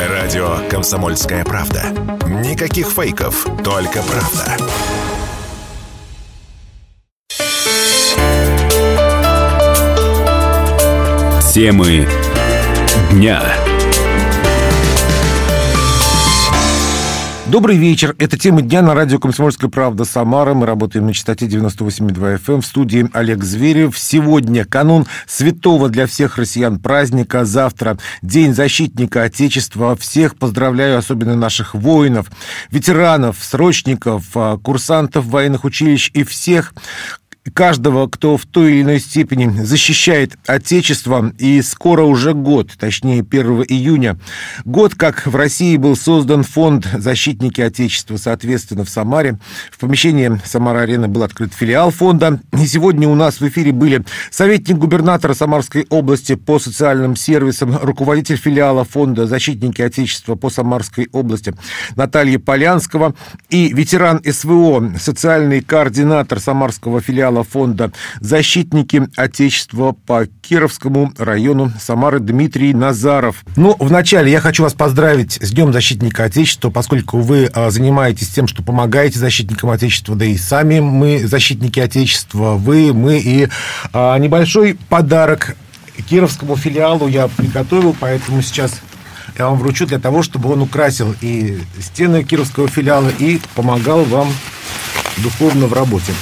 Радио «Комсомольская правда». Никаких фейков, только правда. Темы дня. Добрый вечер. Это тема дня на радио «Комсомольская правда» Самара. Мы работаем на частоте 98,2 FM. В студии Олег Зверев. Сегодня канун святого для всех россиян праздника. Завтра День защитника Отечества. Всех поздравляю, особенно наших воинов, ветеранов, срочников, а, курсантов военных училищ и всех, каждого, кто в той или иной степени защищает Отечество. И скоро уже год, точнее 1 июня, год, как в России был создан фонд «Защитники Отечества», соответственно, в Самаре. В помещении Самара-арены был открыт филиал фонда. И сегодня у нас в эфире были советник губернатора Самарской области по социальным сервисам, руководитель филиала фонда «Защитники Отечества» по Самарской области Наталья Полянского и ветеран СВО, социальный координатор Самарского филиала филиала фонда «Защитники Отечества» по Кировскому району Самары Дмитрий Назаров. Ну, вначале я хочу вас поздравить с Днем Защитника Отечества, поскольку вы а, занимаетесь тем, что помогаете защитникам Отечества, да и сами мы защитники Отечества, вы, мы, и а, небольшой подарок Кировскому филиалу я приготовил, поэтому сейчас я вам вручу для того, чтобы он украсил и стены Кировского филиала и помогал вам духовно в работе.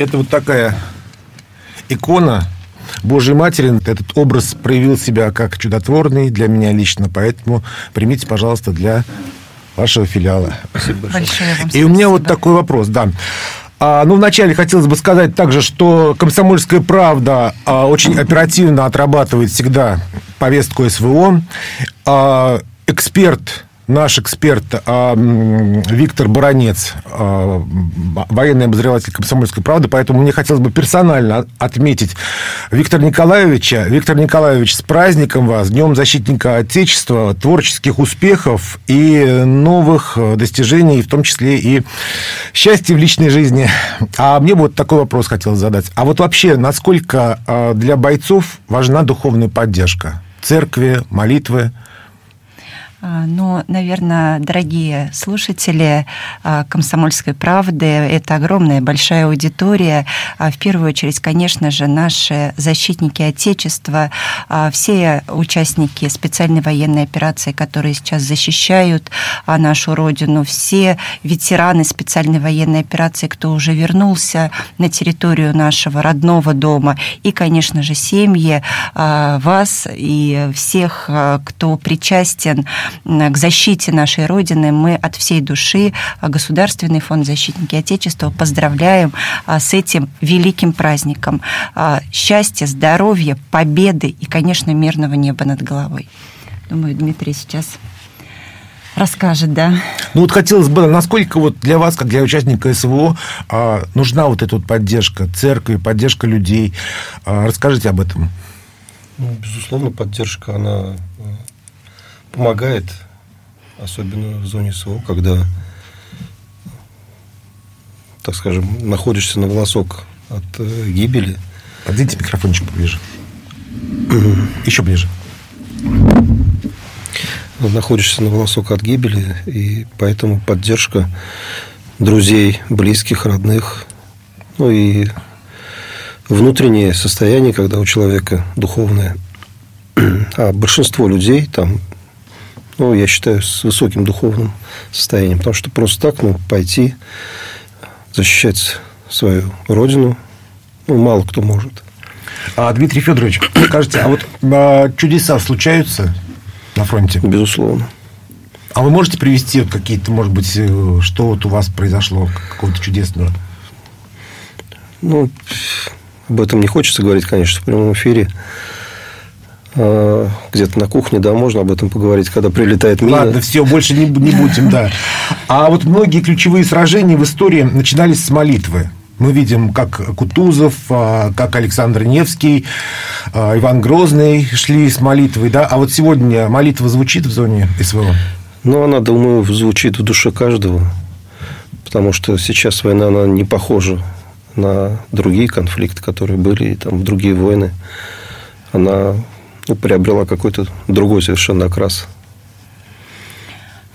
Это вот такая икона Божьей Матери. Этот образ проявил себя как чудотворный для меня лично, поэтому примите, пожалуйста, для вашего филиала. Спасибо большое. большое И у меня вот такой вопрос, да. А, ну, вначале хотелось бы сказать также, что «Комсомольская правда» а, очень оперативно отрабатывает всегда повестку СВО. А, эксперт наш эксперт а, Виктор Баранец, а, военный обозреватель «Комсомольской правды», поэтому мне хотелось бы персонально отметить Виктора Николаевича. Виктор Николаевич, с праздником вас, Днем Защитника Отечества, творческих успехов и новых достижений, в том числе и счастья в личной жизни. А мне вот такой вопрос хотелось задать. А вот вообще, насколько а, для бойцов важна духовная поддержка? Церкви, молитвы – ну, наверное, дорогие слушатели а, «Комсомольской правды», это огромная, большая аудитория. А, в первую очередь, конечно же, наши защитники Отечества, все участники специальной военной операции, которые сейчас защищают нашу Родину, все ветераны специальной военной операции, кто уже вернулся на территорию нашего родного дома, и, конечно же, семьи вас и всех, кто причастен к защите нашей Родины мы от всей души а, Государственный фонд защитники Отечества поздравляем а, с этим великим праздником. Счастья, здоровья, победы и, конечно, мирного неба над головой. Думаю, Дмитрий сейчас расскажет, да. Ну вот хотелось бы, насколько вот для вас, как для участника СВО, нужна вот эта вот поддержка церкви, поддержка людей. Расскажите об этом. Ну, безусловно, поддержка, она помогает, особенно в зоне СВО, когда, так скажем, находишься на волосок от э, гибели. Подвиньте микрофончик поближе. Еще ближе. Находишься на волосок от гибели, и поэтому поддержка друзей, близких, родных, ну и внутреннее состояние, когда у человека духовное. А большинство людей, там ну, я считаю, с высоким духовным состоянием. Потому что просто так, ну, пойти защищать свою родину, ну, мало кто может. А, Дмитрий Федорович, скажите, а вот а, чудеса случаются на фронте? Безусловно. А вы можете привести какие-то, может быть, э, что вот у вас произошло, какого-то чудесного? Ну, об этом не хочется говорить, конечно, в прямом эфире. А, где-то на кухне, да, можно об этом поговорить, когда прилетает мина. Ладно, все, больше не, не будем, да. А вот многие ключевые сражения в истории начинались с молитвы. Мы видим, как Кутузов, а, как Александр Невский, а, Иван Грозный шли с молитвой, да. А вот сегодня молитва звучит в зоне СВО? Ну, она, думаю, звучит в душе каждого, потому что сейчас война, она не похожа на другие конфликты, которые были, и там, в другие войны. Она приобрела какой-то другой совершенно окрас.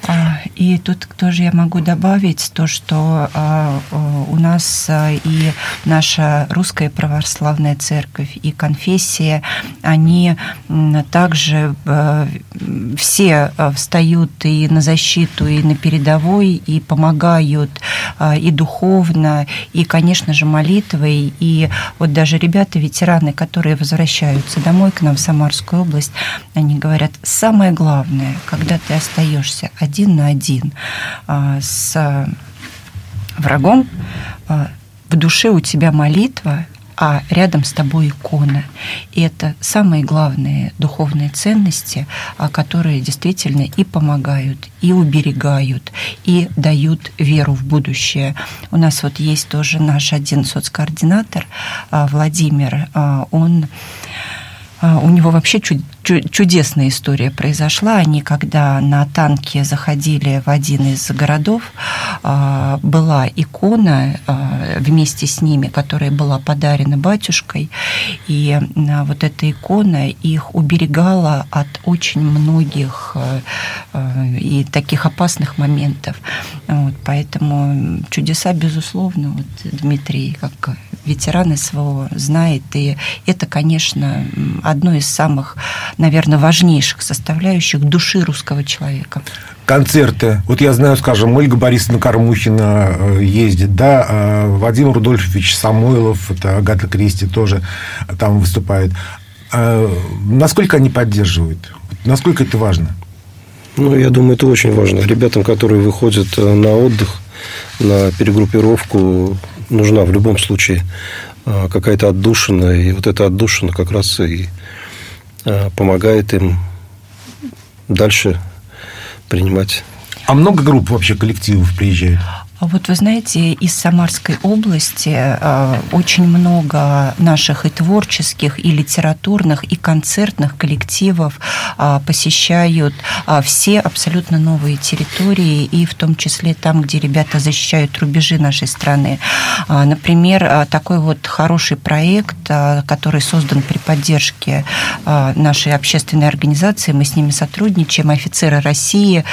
А, и тут тоже я могу добавить то, что а, у нас а, и наша русская православная церковь, и конфессия, они также все встают и на защиту, и на передовой, и помогают и духовно, и, конечно же, молитвой. И вот даже ребята, ветераны, которые возвращаются домой к нам в Самарскую область, они говорят, самое главное, когда ты остаешься один на один а, с врагом, а, в душе у тебя молитва, а рядом с тобой икона. И это самые главные духовные ценности, а, которые действительно и помогают, и уберегают, и дают веру в будущее. У нас вот есть тоже наш один соцкоординатор Владимир, он у него вообще чудесная история произошла. Они, когда на танке заходили в один из городов, а, была икона а, вместе с ними, которая была подарена батюшкой. И а, вот эта икона их уберегала от очень многих и таких опасных моментов. Вот, поэтому чудеса, безусловно, вот Дмитрий, как ветеран СВО, знает. И это, конечно, одно из самых наверное, важнейших составляющих души русского человека. Концерты. Вот я знаю, скажем, Ольга Борисовна Кормухина э, ездит, да, а Вадим Рудольфович Самойлов, это Агата Кристи тоже там выступает. А насколько они поддерживают? Насколько это важно? Ну, я думаю, это очень важно. Ребятам, которые выходят э, на отдых, на перегруппировку, нужна в любом случае э, какая-то отдушина. И вот эта отдушина как раз и Э, помогает им дальше принимать. А много групп вообще коллективов приезжает? Вот вы знаете, из Самарской области э, очень много наших и творческих, и литературных, и концертных коллективов э, посещают э, все абсолютно новые территории, и в том числе там, где ребята защищают рубежи нашей страны. Например, такой вот хороший проект, который создан при поддержке нашей общественной организации, мы с ними сотрудничаем, офицеры России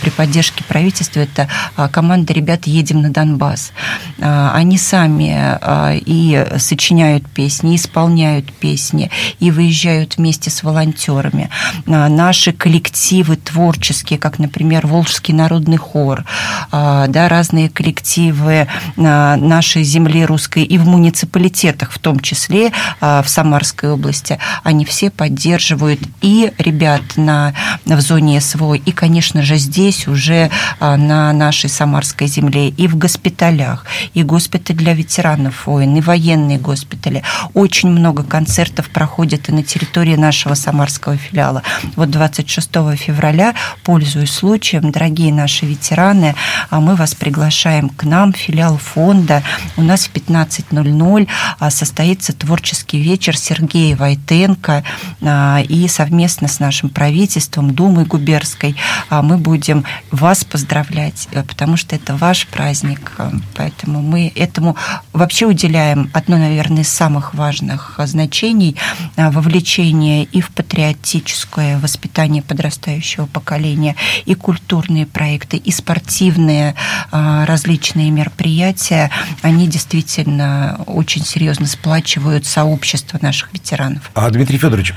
при поддержке правительства, это команда ребят едем на Донбасс. А, они сами а, и сочиняют песни, исполняют песни, и выезжают вместе с волонтерами. А, наши коллективы творческие, как, например, Волжский народный хор, да, разные коллективы нашей земли русской и в муниципалитетах, в том числе в Самарской области, они все поддерживают и ребят на, в зоне СВО, и, конечно же, здесь уже на нашей Самарской земле земле, и в госпиталях, и госпиталь для ветеранов войн, и военные госпитали. Очень много концертов проходит и на территории нашего самарского филиала. Вот 26 февраля, пользуясь случаем, дорогие наши ветераны, а мы вас приглашаем к нам, филиал фонда. У нас в 15.00 а, состоится творческий вечер Сергея Войтенко, а, и совместно с нашим правительством, Думой губерской, мы будем вас поздравлять, э, потому что это ваш праздник. Поэтому мы этому вообще уделяем одно, наверное, из самых важных значений а, вовлечение и в патриотическое воспитание подрастающего поколения, и культурные проекты, и спортивные а, различные мероприятия. Они действительно очень серьезно сплачивают сообщество наших ветеранов. А, Дмитрий Федорович,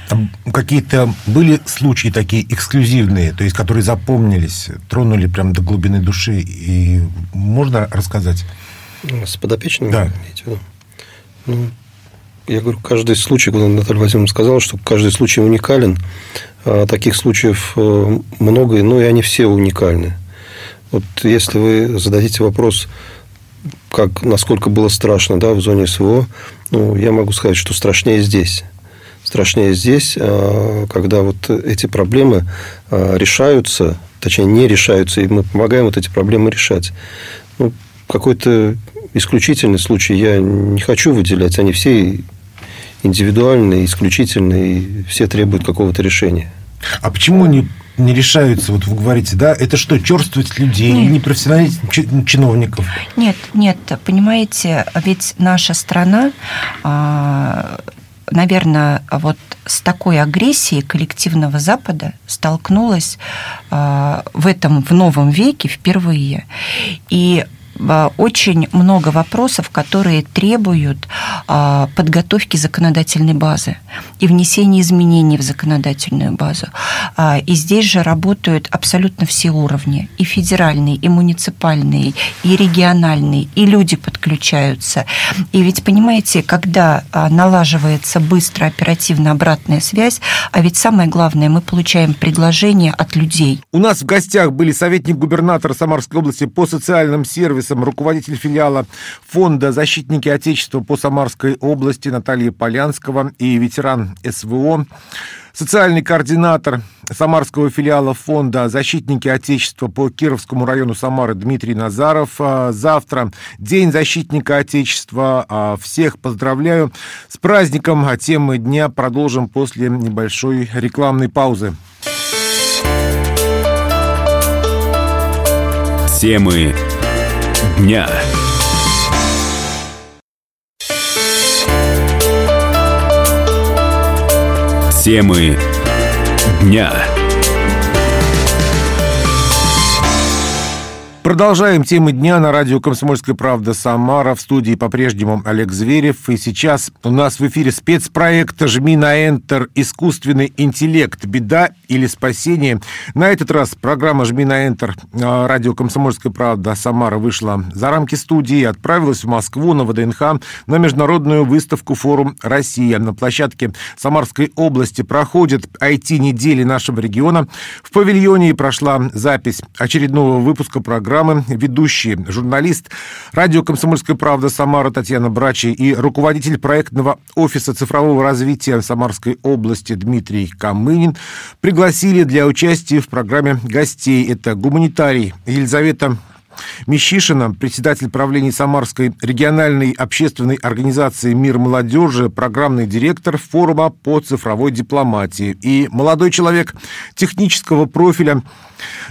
какие-то были случаи такие эксклюзивные, то есть которые запомнились, тронули прям до глубины души и можно рассказать? С подопечными? Да. Ну, я говорю, каждый случай, когда Наталья Васильевна сказала, что каждый случай уникален. А таких случаев э, много, но и они все уникальны. Вот если вы зададите вопрос, как, насколько было страшно да, в зоне СВО, ну, я могу сказать, что страшнее здесь. Страшнее здесь, а, когда вот эти проблемы а, решаются точнее, не решаются, и мы помогаем вот эти проблемы решать. Ну, какой-то исключительный случай я не хочу выделять, они все индивидуальные, исключительные, и все требуют какого-то решения. А почему они не решаются, вот вы говорите, да, это что, черствовать людей, нет. непрофессионализм чиновников? Нет, нет, понимаете, ведь наша страна а, наверное, вот с такой агрессией коллективного Запада столкнулась в этом, в новом веке впервые. И очень много вопросов, которые требуют э, подготовки законодательной базы и внесения изменений в законодательную базу. А, и здесь же работают абсолютно все уровни, и федеральные, и муниципальные, и региональные, и люди подключаются. И ведь, понимаете, когда налаживается быстро, оперативно обратная связь, а ведь самое главное, мы получаем предложения от людей. У нас в гостях были советник губернатора Самарской области по социальным сервисам сервисом, руководитель филиала Фонда «Защитники Отечества» по Самарской области Наталья Полянского и ветеран СВО, социальный координатор Самарского филиала Фонда «Защитники Отечества» по Кировскому району Самары Дмитрий Назаров. А, завтра День защитника Отечества. А, всех поздравляю с праздником. А темы дня продолжим после небольшой рекламной паузы. Темы дня. Темы дня. Продолжаем темы дня на радио «Комсомольская правда» Самара. В студии по-прежнему Олег Зверев. И сейчас у нас в эфире спецпроект «Жми на Enter. Искусственный интеллект. Беда или спасение». На этот раз программа «Жми на Enter» радио «Комсомольская правда» Самара вышла за рамки студии и отправилась в Москву на ВДНХ на международную выставку «Форум Россия». На площадке Самарской области проходит IT-недели нашего региона. В павильоне прошла запись очередного выпуска программы программы ведущие, журналист радио «Комсомольская правда» Самара Татьяна Брачи и руководитель проектного офиса цифрового развития Самарской области Дмитрий Камынин пригласили для участия в программе гостей. Это гуманитарий Елизавета Мещишина, председатель правления Самарской региональной общественной организации «Мир молодежи», программный директор форума по цифровой дипломатии и молодой человек технического профиля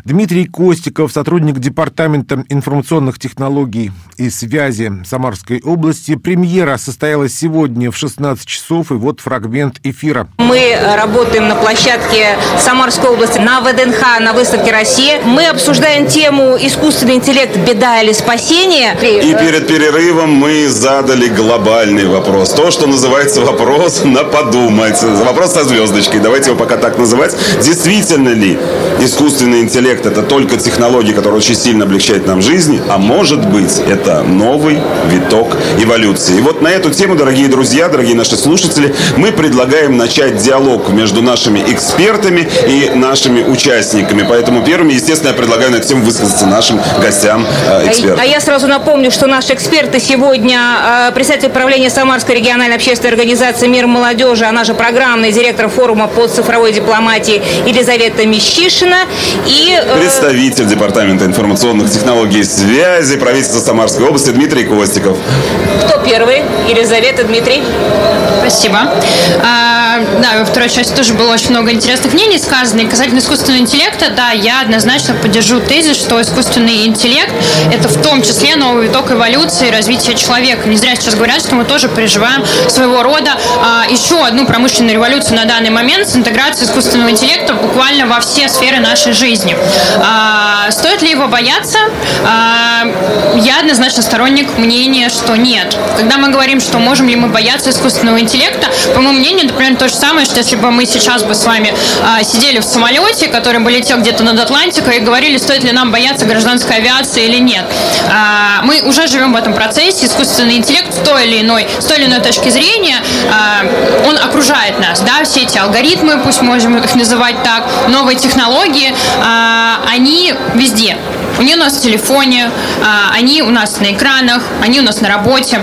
Дмитрий Костиков, сотрудник Департамента информационных технологий и связи Самарской области. Премьера состоялась сегодня в 16 часов, и вот фрагмент эфира. Мы работаем на площадке Самарской области на ВДНХ, на выставке России. Мы обсуждаем тему искусственный интеллект «Беда или спасение». И перед перерывом мы задали глобальный вопрос. То, что называется вопрос на подумать. Вопрос со звездочкой. Давайте его пока так называть. Действительно ли искусственный интеллект это только технология, которая очень сильно облегчает нам жизнь, а может быть это новый виток эволюции. И вот на эту тему, дорогие друзья, дорогие наши слушатели, мы предлагаем начать диалог между нашими экспертами и нашими участниками. Поэтому первыми, естественно, я предлагаю на эту тему высказаться нашим гостям э, экспертам. А я сразу напомню, что наши эксперты сегодня э, председатель правления Самарской региональной общественной организации «Мир молодежи», она же программный директор форума по цифровой дипломатии Елизавета Мещишина и... Э, Представитель Департамента информационных технологий и связи правительства Самарской области Дмитрий Костиков. Кто первый? Елизавета, Дмитрий. Спасибо. Да, во второй части тоже было очень много интересных мнений сказано. И касательно искусственного интеллекта, да, я однозначно поддержу тезис, что искусственный интеллект – это в том числе новый виток эволюции развития человека. Не зря сейчас говорят, что мы тоже переживаем своего рода а, еще одну промышленную революцию на данный момент с интеграцией искусственного интеллекта буквально во все сферы нашей жизни. А, стоит ли его бояться? А, я однозначно сторонник мнения, что нет. Когда мы говорим, что можем ли мы бояться искусственного интеллекта, по моему мнению, это примерно то же самое, что если бы мы сейчас бы с вами а, сидели в самолете, который бы летел где-то над Атлантикой и говорили, стоит ли нам бояться гражданской авиации или нет. А, мы уже живем в этом процессе, искусственный интеллект в той или иной, с той или иной точки зрения, а, он окружает нас, да, все эти алгоритмы, пусть можем их называть так, новые технологии, а, они везде. Они у нас в телефоне, а, они у нас на экранах, они у нас на работе.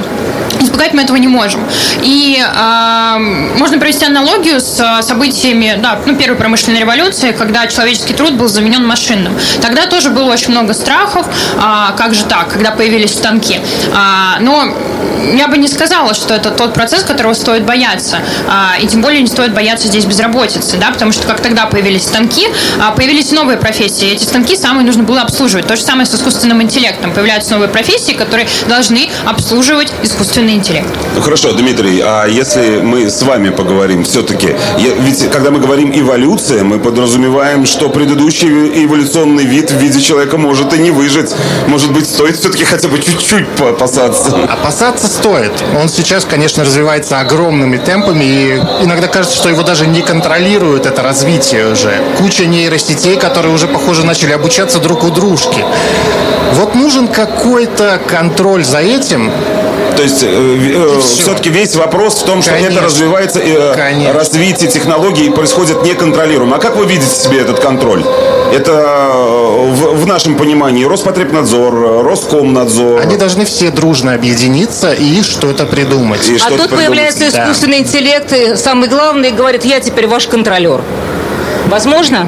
Избегать мы этого не можем. И э, можно провести аналогию с событиями да, ну, первой промышленной революции, когда человеческий труд был заменен машинным. Тогда тоже было очень много страхов, а, как же так, когда появились станки. А, но я бы не сказала, что это тот процесс, которого стоит бояться. А, и тем более не стоит бояться здесь безработицы, да, потому что как тогда появились станки, а, появились новые профессии. Эти станки самые нужно было обслуживать То же самое с искусственным интеллектом. Появляются новые профессии, которые должны обслуживать искусственный интеллект. Ну хорошо, Дмитрий, а если мы с вами поговорим все-таки, ведь когда мы говорим эволюция, мы подразумеваем, что предыдущий эволюционный вид в виде человека может и не выжить. Может быть, стоит все-таки хотя бы чуть-чуть опасаться? Опасаться стоит. Он сейчас, конечно, развивается огромными темпами, и иногда кажется, что его даже не контролирует это развитие уже. Куча нейросетей, которые уже, похоже, начали обучаться друг у дружки. Вот нужен какой-то контроль за этим, то есть э, э, все-таки весь вопрос в том, что Конечно. это развивается, э, развитие технологий происходит неконтролируемо. А как вы видите себе этот контроль? Это э, в, в нашем понимании Роспотребнадзор, Роскомнадзор. Они должны все дружно объединиться и что-то придумать. И а тут появляется искусственный да. интеллект, и самый главный говорит, я теперь ваш контролер. Возможно?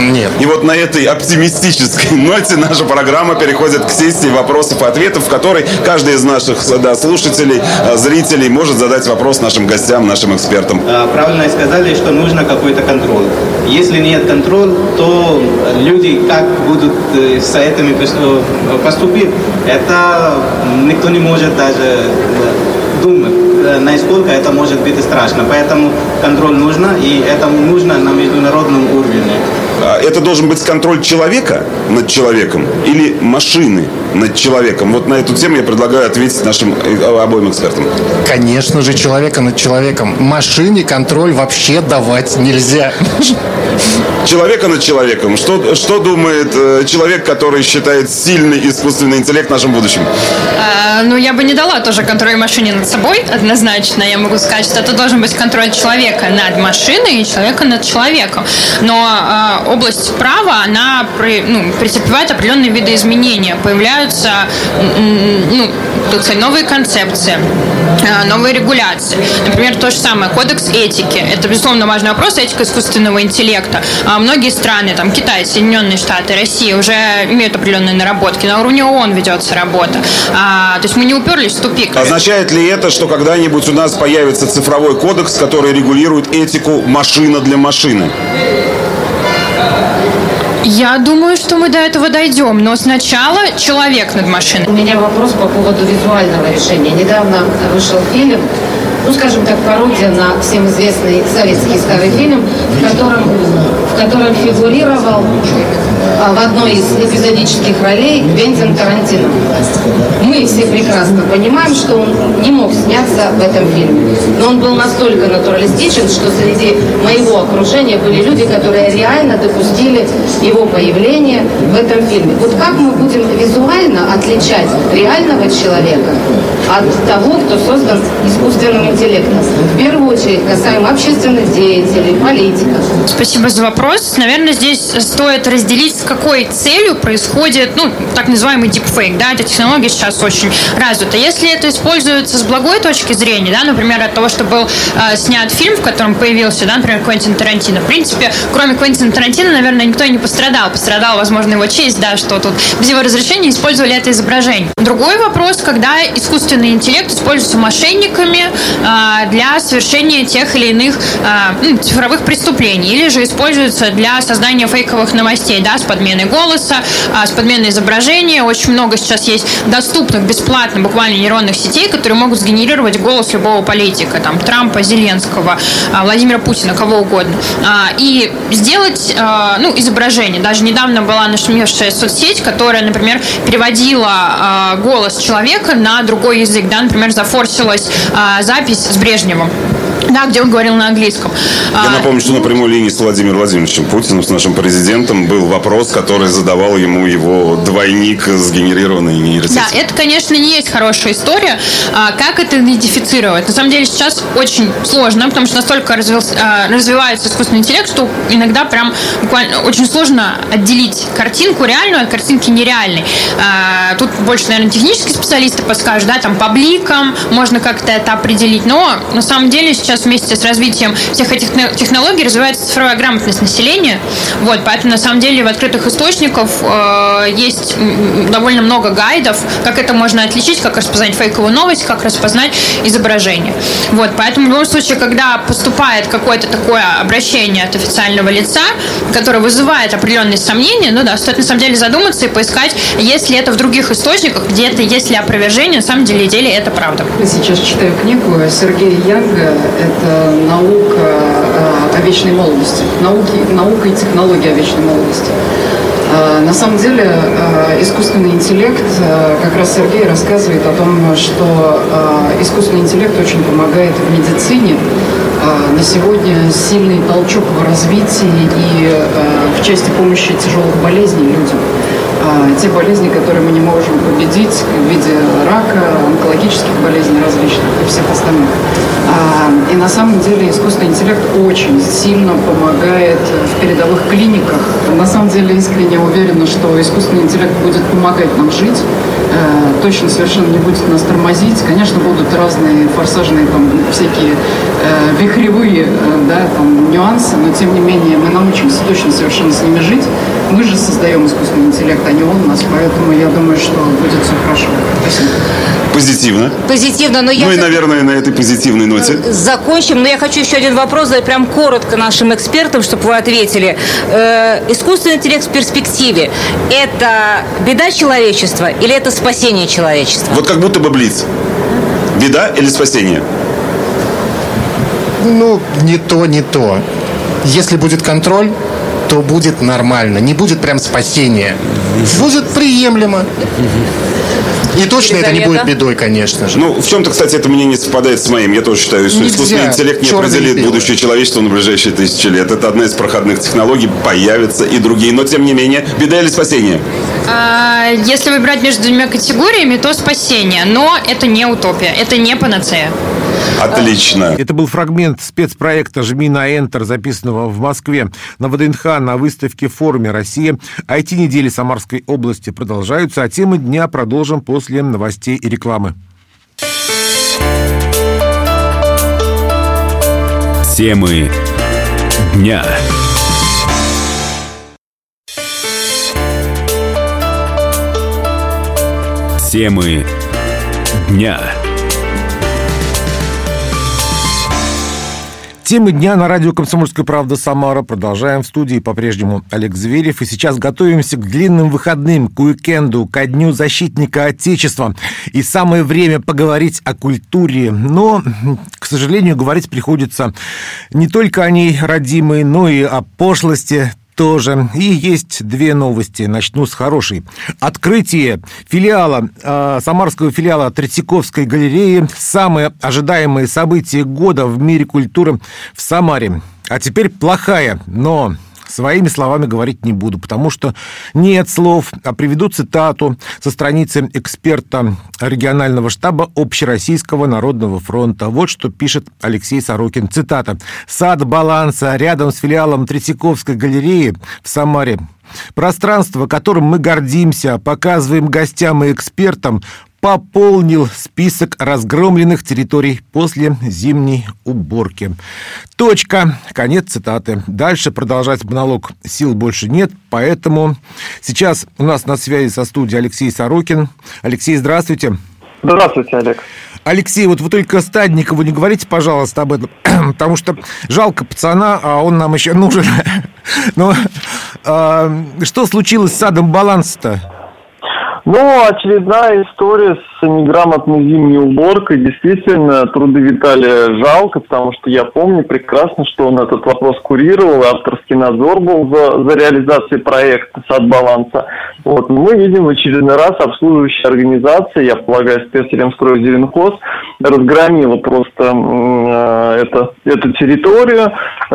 Нет. И вот на этой оптимистической ноте наша программа переходит к сессии вопросов и ответов, в которой каждый из наших да, слушателей, э, зрителей может задать вопрос нашим гостям, нашим экспертам. А, правильно сказали, что нужно какой-то контроль. Если нет контроля, то люди как будут э, с этими э, поступить, это никто не может даже думать насколько это может быть страшно. Поэтому контроль нужно, и это нужно на международном уровне. А это должен быть контроль человека над человеком или машины над человеком? Вот на эту тему я предлагаю ответить нашим э, обоим экспертам. Конечно же, человека над человеком. Машине контроль вообще давать нельзя. Человека над человеком. Что, что думает э, человек, который считает сильный искусственный интеллект нашим будущим? А, ну, я бы не дала тоже контроль машине над собой, однозначно. Я могу сказать, что это должен быть контроль человека над машиной и человека над человеком. Но а, область права, она ну, претерпевает определенные виды изменения. Появляются ну, тут новые концепции, а, новые регуляции. Например, то же самое, кодекс этики. Это, безусловно, важный вопрос, этика искусственного интеллекта. А многие страны, там Китай, Соединенные Штаты, Россия уже имеют определенные наработки. На уровне ООН ведется работа. А, то есть мы не уперлись в тупик. Означает ли это, что когда-нибудь у нас появится цифровой кодекс, который регулирует этику машина для машины? Я думаю, что мы до этого дойдем, но сначала человек над машиной. У меня вопрос по поводу визуального решения. Недавно вышел фильм, ну, скажем так, пародия на всем известный советский старый фильм, в котором, в котором фигурировал а, в одной из эпизодических ролей Квентин Тарантино. Мы все прекрасно понимаем, что он не мог сняться в этом фильме. Но он был настолько натуралистичен, что среди моего окружения были люди, которые реально допустили его появление в этом фильме. Вот как мы будем визуально отличать реального человека от того, кто создан искусственным интеллектом? В первую очередь касаемо общественных деятелей, политиков. Спасибо за вопрос. Наверное, здесь стоит разделить с какой целью происходит, ну, так называемый deepfake, да, эта технология сейчас очень развита. Если это используется с благой точки зрения, да, например, от того, что был э, снят фильм, в котором появился, да, например, Квентин Тарантино, в принципе, кроме Квентина Тарантино, наверное, никто и не пострадал. Пострадал, возможно, его честь, да, что тут без его разрешения использовали это изображение. Другой вопрос, когда искусственный интеллект используется мошенниками э, для совершения тех или иных э, цифровых преступлений, или же используется для создания фейковых новостей, да, с подменой голоса, а, с подменой изображения. Очень много сейчас есть доступных бесплатно буквально нейронных сетей, которые могут сгенерировать голос любого политика, там, Трампа, Зеленского, а, Владимира Путина, кого угодно. А, и сделать ну, изображение. Даже недавно была нашумевшая соцсеть, которая, например, переводила голос человека на другой язык. Да, например, зафорсилась запись с Брежневым. Да, где он говорил на английском. Я напомню, что на прямой линии с Владимиром Владимировичем Путиным, с нашим президентом, был вопрос, который задавал ему его двойник, сгенерированный нейросетью. Да, это, конечно, не есть хорошая история. А, как это идентифицировать? На самом деле сейчас очень сложно, потому что настолько развился, а, развивается искусственный интеллект, что иногда прям буквально очень сложно отделить картинку реальную от картинки нереальной. А, тут больше, наверное, технические специалисты подскажут, да, там по бликам можно как-то это определить, но на самом деле сейчас вместе с развитием всех этих технологий развивается цифровая грамотность населения. Вот, поэтому на самом деле в открытых источниках э, есть довольно много гайдов, как это можно отличить, как распознать фейковую новость, как распознать изображение. Вот, поэтому в любом случае, когда поступает какое-то такое обращение от официального лица, которое вызывает определенные сомнения, ну да, стоит на самом деле задуматься и поискать, есть ли это в других источниках, где-то есть ли опровержение, на самом деле, деле это правда. Я сейчас читаю книгу Сергея Янга, это наука э, о вечной молодости, науки, наука и технология о вечной молодости. Э, на самом деле э, искусственный интеллект, как раз Сергей рассказывает о том, что искусственный интеллект очень помогает в медицине. На сегодня сильный толчок в развитии и в части помощи тяжелых болезней людям. А, те болезни, которые мы не можем победить в виде рака, онкологических болезней различных и всех остальных. А, и на самом деле искусственный интеллект очень сильно помогает в передовых клиниках. На самом деле искренне уверена, что искусственный интеллект будет помогать нам жить, э, точно совершенно не будет нас тормозить. Конечно, будут разные форсажные там всякие э, вихревые э, да, там, нюансы, но тем не менее мы научимся точно совершенно с ними жить. Мы же создаем искусственный интеллект, а не он у нас, поэтому я думаю, что будет все хорошо. Спасибо. Позитивно. Позитивно, но я... Ну и, наверное, на этой позитивной ноте. Закончим, но я хочу еще один вопрос задать прям коротко нашим экспертам, чтобы вы ответили. Э, искусственный интеллект в перспективе – это беда человечества или это спасение человечества? Вот как будто бы Блиц. Беда или спасение? Ну, не то, не то. Если будет контроль, то будет нормально. Не будет прям спасения. Будет приемлемо. И точно это не будет бедой, конечно же. Ну, в чем-то, кстати, это мнение совпадает с моим. Я тоже считаю, что Нельзя. искусственный интеллект не определит будущее человечества на ближайшие тысячи лет. Это одна из проходных технологий, появятся и другие. Но, тем не менее, беда или спасение? А, Если выбирать между двумя категориями, то спасение. Но это не утопия, это не панацея. Отлично. Это был фрагмент спецпроекта «Жми на Enter», записанного в Москве на ВДНХ на выставке в форуме «Россия». IT-недели Самарской области продолжаются, а темы дня продолжим после новостей и рекламы. Темы дня. Темы дня. Темы дня на радио «Комсомольская правда» Самара. Продолжаем в студии по-прежнему Олег Зверев. И сейчас готовимся к длинным выходным, к уикенду, ко Дню защитника Отечества. И самое время поговорить о культуре. Но, к сожалению, говорить приходится не только о ней, родимой, но и о пошлости, тоже. И есть две новости. Начну с хорошей. Открытие филиала, э, самарского филиала Третьяковской галереи. Самое ожидаемое событие года в мире культуры в Самаре. А теперь плохая, но своими словами говорить не буду, потому что нет слов, а приведу цитату со страницы эксперта регионального штаба Общероссийского народного фронта. Вот что пишет Алексей Сорокин. Цитата. «Сад баланса рядом с филиалом Третьяковской галереи в Самаре Пространство, которым мы гордимся, показываем гостям и экспертам, пополнил список разгромленных территорий после зимней уборки. Точка. Конец цитаты. Дальше продолжать монолог сил больше нет, поэтому сейчас у нас на связи со студией Алексей Сорокин. Алексей, здравствуйте. Здравствуйте, Олег. Алексей, вот вы только Стадникову не говорите, пожалуйста, об этом, потому что жалко пацана, а он нам еще нужен. Но а, что случилось с садом баланса-то? Ну, очередная история неграмотной зимней уборкой. Действительно, труды Виталия жалко, потому что я помню прекрасно, что он этот вопрос курировал, и авторский надзор был за, за реализацией проекта «Сад баланса». Вот, мы видим в очередной раз обслуживающая организация, я полагаю, спецремстрой Зеленхоз, разгромила просто э, это, эту территорию.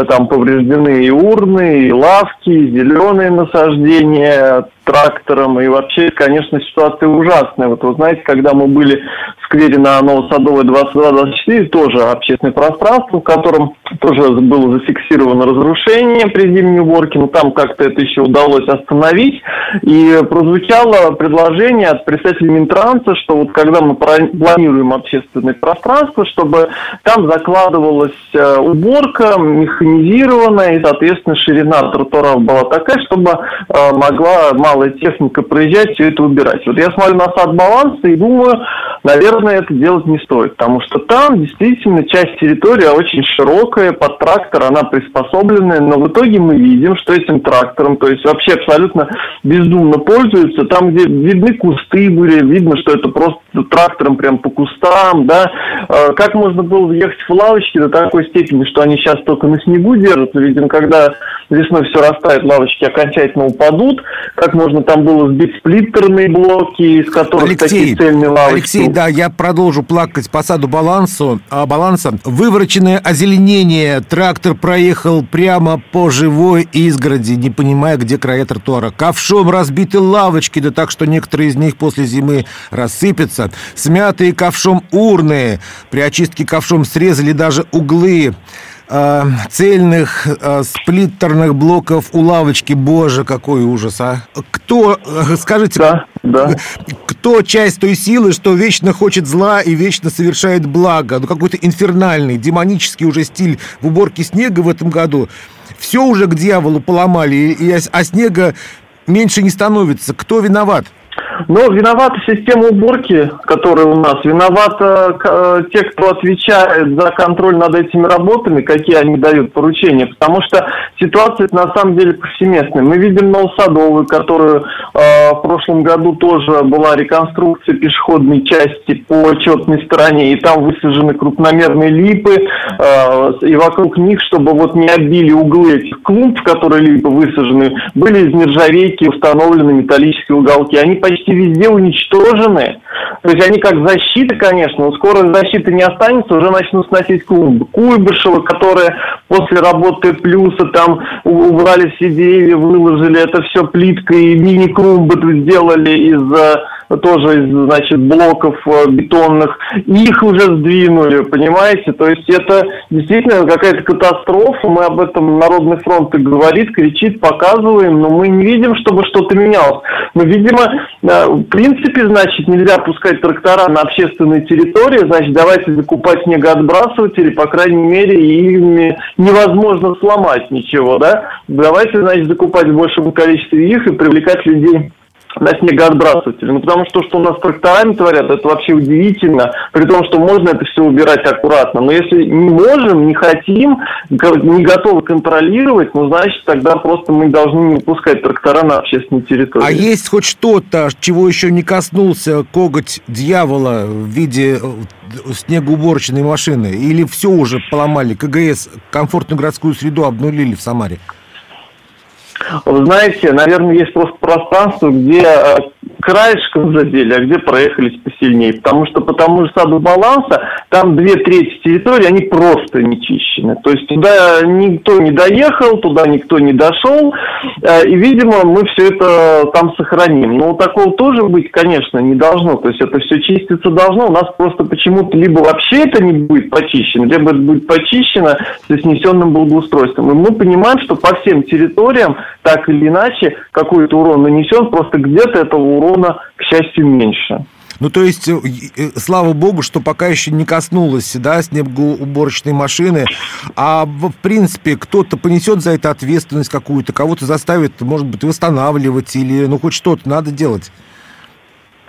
Там повреждены и урны, и лавки, и зеленые насаждения трактором. И вообще, конечно, ситуация ужасная. Вот вы знаете, когда мы были сквере на Новосадовой 22-24 тоже общественное пространство, в котором тоже было зафиксировано разрушение при зимней уборке, но там как-то это еще удалось остановить. И прозвучало предложение от представителей Минтранса, что вот когда мы планируем общественное пространство, чтобы там закладывалась э, уборка механизированная, и, соответственно, ширина тротуаров была такая, чтобы э, могла малая техника проезжать, все это убирать. Вот я смотрю на сад баланса и думаю, наверное, это делать не стоит, потому что там действительно часть территории очень широкая, под трактор она приспособленная, но в итоге мы видим, что этим трактором, то есть вообще абсолютно бездумно пользуются, там, где видны кусты были, видно, что это просто трактором прям по кустам, да, а, как можно было въехать в лавочки до такой степени, что они сейчас только на снегу держатся, видимо, когда весной все растает, лавочки окончательно упадут, как можно там было сбить сплиттерные блоки, из которых Алексей, такие цельные лавочки. Алексей, да, я продолжу плакать по саду балансу, а, баланса. Вывороченное озеленение, трактор проехал прямо по живой изгороди, не понимая, где края тротуара. Ковшом разбиты лавочки, да так, что некоторые из них после зимы рассыпятся. Смятые ковшом урны, при очистке ковшом срезали даже углы э, цельных э, сплиттерных блоков у лавочки. Боже, какой ужас, а! Кто, э, скажите, да, да. кто часть той силы, что вечно хочет зла и вечно совершает благо? Ну, какой-то инфернальный, демонический уже стиль в уборке снега в этом году. Все уже к дьяволу поломали, и, а снега меньше не становится. Кто виноват? Но виновата система уборки, которая у нас, виновата э, те, кто отвечает за контроль над этими работами, какие они дают поручения, потому что ситуация на самом деле повсеместная. Мы видим Новосадовую, которую э, в прошлом году тоже была реконструкция пешеходной части по четной стороне, и там высажены крупномерные липы, э, и вокруг них, чтобы вот не обили углы этих клумб, в которые липы высажены, были из нержавейки установлены металлические уголки. Они почти везде уничтожены. То есть они как защита, конечно, но скоро защиты не останется, уже начнут сносить клумбы. Куйбышева, которая после работы плюса там убрали все деревья, выложили это все плиткой, мини-клумбы сделали из тоже из, значит, блоков э, бетонных, их уже сдвинули, понимаете? То есть это действительно какая-то катастрофа, мы об этом Народный фронт и говорит, кричит, показываем, но мы не видим, чтобы что-то менялось. Но, видимо, э, в принципе, значит, нельзя пускать трактора на общественной территории, значит, давайте закупать снегоотбрасыватели, по крайней мере, ими невозможно сломать ничего, да? Давайте, значит, закупать в большем количестве их и привлекать людей на снегоотбрасыватели. Ну, потому что, что у нас с тракторами творят, это вообще удивительно, при том, что можно это все убирать аккуратно. Но если не можем, не хотим, не готовы контролировать, ну, значит, тогда просто мы должны не пускать трактора на общественную территорию. А есть хоть что-то, чего еще не коснулся коготь дьявола в виде э, снегоуборочной машины? Или все уже поломали? КГС комфортную городскую среду обнулили в Самаре? Вы знаете, наверное, есть просто пространство, где э, краешком задели, а где проехались посильнее. Потому что по тому же саду баланса там две трети территории, они просто не чищены. То есть туда никто не доехал, туда никто не дошел. Э, и, видимо, мы все это там сохраним. Но такого тоже быть, конечно, не должно. То есть это все чиститься должно. У нас просто почему-то либо вообще это не будет почищено, либо это будет почищено с снесенным благоустройством. И мы понимаем, что по всем территориям так или иначе какой-то урон нанесен, просто где-то этого урона, к счастью, меньше. Ну, то есть, э, э, слава богу, что пока еще не коснулось, да, снегоуборочной машины, а в принципе кто-то понесет за это ответственность какую-то, кого-то заставит, может быть, восстанавливать или, ну, хоть что-то надо делать.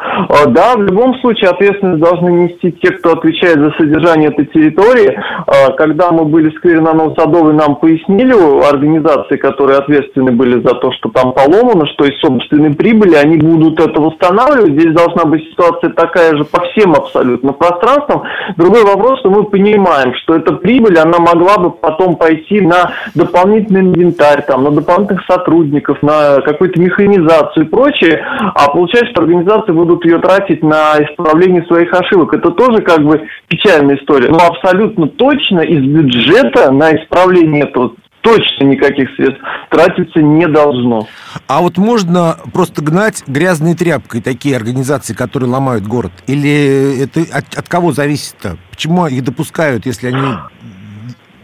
А, да, в любом случае ответственность должны нести те, кто отвечает за содержание этой территории. А, когда мы были в сквере на Новосадовой, нам пояснили организации, которые ответственны были за то, что там поломано, что из собственной прибыли они будут это восстанавливать. Здесь должна быть ситуация такая же по всем абсолютно пространствам. Другой вопрос, что мы понимаем, что эта прибыль, она могла бы потом пойти на дополнительный инвентарь, там, на дополнительных сотрудников, на какую-то механизацию и прочее. А получается, что организации будут будут ее тратить на исправление своих ошибок. Это тоже как бы печальная история. Но абсолютно точно из бюджета на исправление этого точно никаких средств тратиться не должно. А вот можно просто гнать грязной тряпкой такие организации, которые ломают город? Или это от, от кого зависит-то? Почему их допускают, если они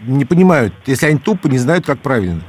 не понимают, если они тупо не знают, как правильно?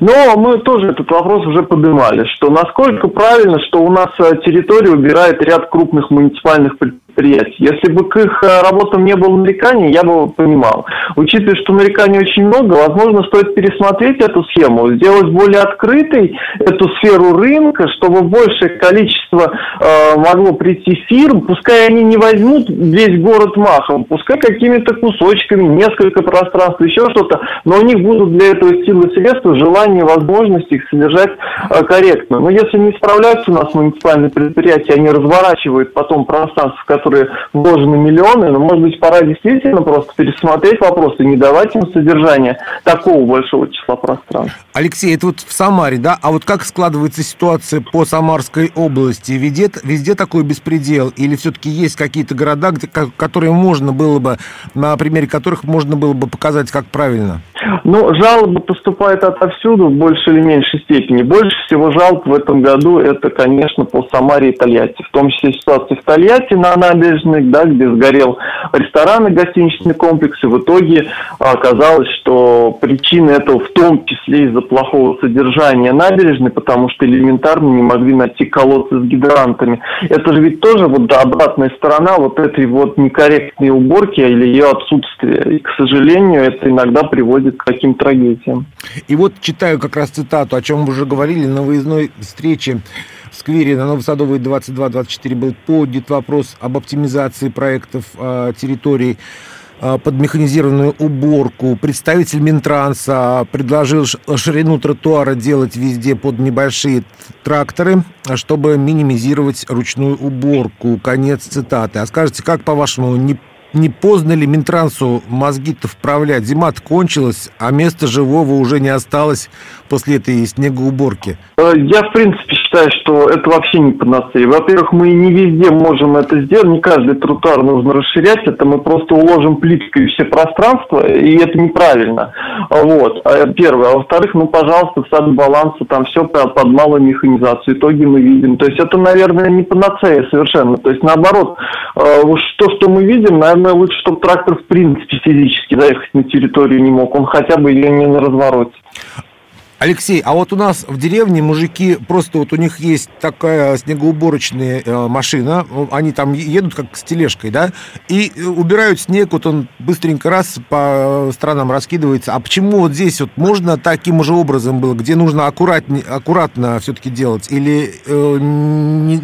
Но мы тоже этот вопрос уже поднимали, что насколько правильно, что у нас э, территорию убирает ряд крупных муниципальных предприятий предприятий. Если бы к их э, работам не было нареканий, я бы понимал. Учитывая, что нареканий очень много, возможно, стоит пересмотреть эту схему, сделать более открытой эту сферу рынка, чтобы большее количество э, могло прийти фирм, пускай они не возьмут весь город махом, пускай какими-то кусочками, несколько пространств, еще что-то, но у них будут для этого силы средства, желание, возможности их содержать э, корректно. Но если не справляются у нас муниципальные предприятия, они разворачивают потом пространство, в котором которые вложены миллионы, но, может быть, пора действительно просто пересмотреть вопрос и не давать им содержание такого большого числа пространств. Алексей, это вот в Самаре, да? А вот как складывается ситуация по Самарской области? Везде, везде такой беспредел? Или все-таки есть какие-то города, где, которые можно было бы, на примере которых можно было бы показать, как правильно? Ну, жалобы поступают отовсюду в большей или меньшей степени. Больше всего жалоб в этом году это, конечно, по Самаре и Тольятти. В том числе ситуация в Тольятти на набережной, да, где сгорел ресторан и гостиничный комплекс. И в итоге оказалось, что причина этого в том числе из-за плохого содержания набережной, потому что элементарно не могли найти колодцы с гидрантами. Это же ведь тоже вот да, обратная сторона вот этой вот некорректной уборки или ее отсутствия. И, к сожалению, это иногда приводит к таким трагедиям. И вот читаю как раз цитату, о чем вы уже говорили на выездной встрече сквере на Новосадовой 22-24 был поднят вопрос об оптимизации проектов э, территорий э, под механизированную уборку. Представитель Минтранса предложил ширину тротуара делать везде под небольшие тракторы, чтобы минимизировать ручную уборку. Конец цитаты. А скажите, как, по-вашему, не не поздно ли Минтрансу мозги-то вправлять? зима кончилась, а места живого уже не осталось после этой снегоуборки. Э, я, в принципе, считаю, что это вообще не панацея. Во-первых, мы не везде можем это сделать, не каждый тротуар нужно расширять, это мы просто уложим плиткой все пространство, и это неправильно. Вот, а, первое. А во-вторых, ну, пожалуйста, в сад баланса там все под, малую механизацию, итоги мы видим. То есть это, наверное, не панацея совершенно. То есть наоборот, э, то, что мы видим, наверное, лучше, чтобы трактор в принципе физически заехать на территорию не мог, он хотя бы ее не на развороте. Алексей, а вот у нас в деревне мужики, просто вот у них есть такая снегоуборочная э, машина, они там едут как с тележкой, да, и э, убирают снег, вот он быстренько раз по странам раскидывается. А почему вот здесь вот можно таким же образом было, где нужно аккуратнее, аккуратно все-таки делать, или э, не,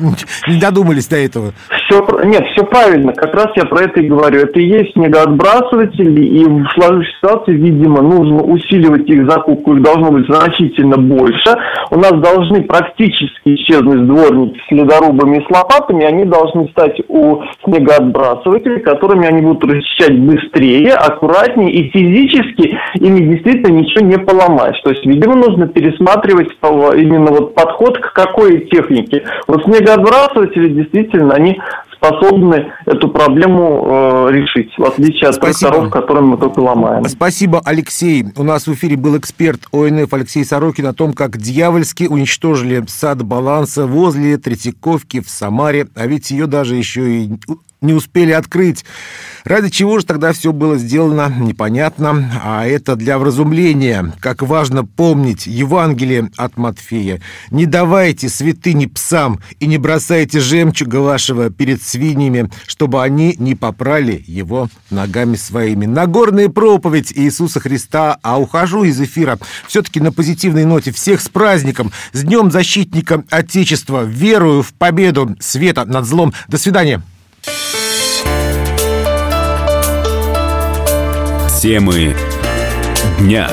не додумались до этого? Все, нет, все правильно, как раз я про это и говорю. Это и есть снегоотбрасыватели, и в сложившейся ситуации, видимо, нужно усиливать их закупку, их должно быть значительно больше. У нас должны практически исчезнуть дворники с ледорубами и с лопатами, они должны стать у снегоотбрасывателей, которыми они будут расчищать быстрее, аккуратнее и физически ими действительно ничего не поломаешь. То есть, видимо, нужно пересматривать именно вот подход к какой технике. Вот снегоотбрасыватели действительно, они способны эту проблему э, решить, в отличие от Спасибо. тракторов, которые мы только ломаем. Спасибо, Алексей. У нас в эфире был эксперт ОНФ Алексей Сорокин о том, как дьявольски уничтожили сад баланса возле Третьяковки в Самаре, а ведь ее даже еще и не успели открыть. Ради чего же тогда все было сделано, непонятно. А это для вразумления. Как важно помнить Евангелие от Матфея. Не давайте святыни псам и не бросайте жемчуга вашего перед свиньями, чтобы они не попрали его ногами своими. Нагорная проповедь Иисуса Христа. А ухожу из эфира все-таки на позитивной ноте. Всех с праздником, с Днем Защитника Отечества. Верую в победу света над злом. До свидания. Темы дня.